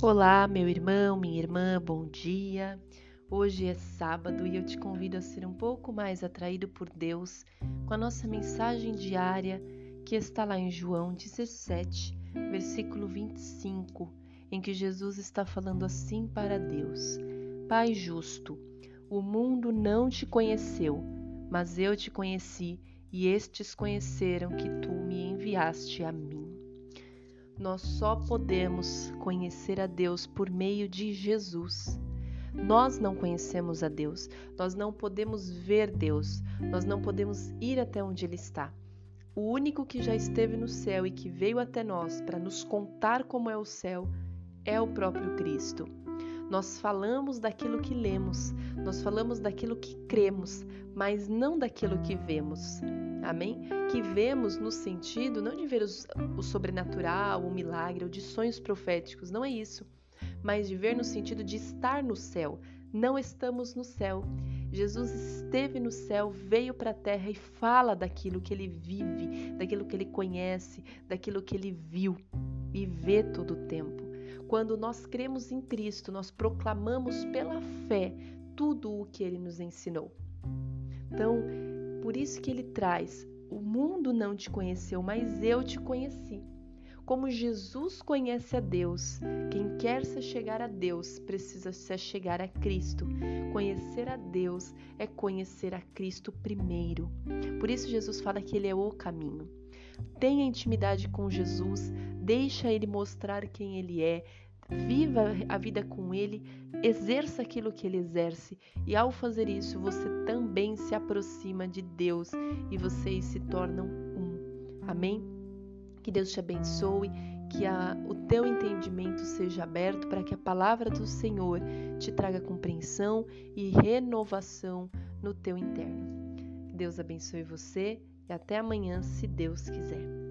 Olá, meu irmão, minha irmã, bom dia. Hoje é sábado e eu te convido a ser um pouco mais atraído por Deus com a nossa mensagem diária que está lá em João 17, versículo 25, em que Jesus está falando assim para Deus: Pai justo, o mundo não te conheceu, mas eu te conheci e estes conheceram que tu me enviaste a mim. Nós só podemos conhecer a Deus por meio de Jesus. Nós não conhecemos a Deus, nós não podemos ver Deus, nós não podemos ir até onde Ele está. O único que já esteve no céu e que veio até nós para nos contar como é o céu é o próprio Cristo. Nós falamos daquilo que lemos, nós falamos daquilo que cremos, mas não daquilo que vemos. Amém? Que vemos no sentido não de ver o sobrenatural, o milagre ou de sonhos proféticos, não é isso. Mas de ver no sentido de estar no céu. Não estamos no céu. Jesus esteve no céu, veio para a terra e fala daquilo que ele vive, daquilo que ele conhece, daquilo que ele viu e vê todo o tempo. Quando nós cremos em Cristo, nós proclamamos pela fé tudo o que ele nos ensinou. Então, por isso que ele traz: o mundo não te conheceu, mas eu te conheci. Como Jesus conhece a Deus, quem quer se chegar a Deus precisa se chegar a Cristo. Conhecer a Deus é conhecer a Cristo primeiro. Por isso Jesus fala que ele é o caminho. Tenha intimidade com Jesus, deixa ele mostrar quem ele é, viva a vida com Ele, exerça aquilo que Ele exerce, e ao fazer isso, você também se aproxima de Deus e vocês se tornam um. Amém? Que Deus te abençoe, que a, o teu entendimento seja aberto para que a palavra do Senhor te traga compreensão e renovação no teu interno. Deus abençoe você e até amanhã, se Deus quiser.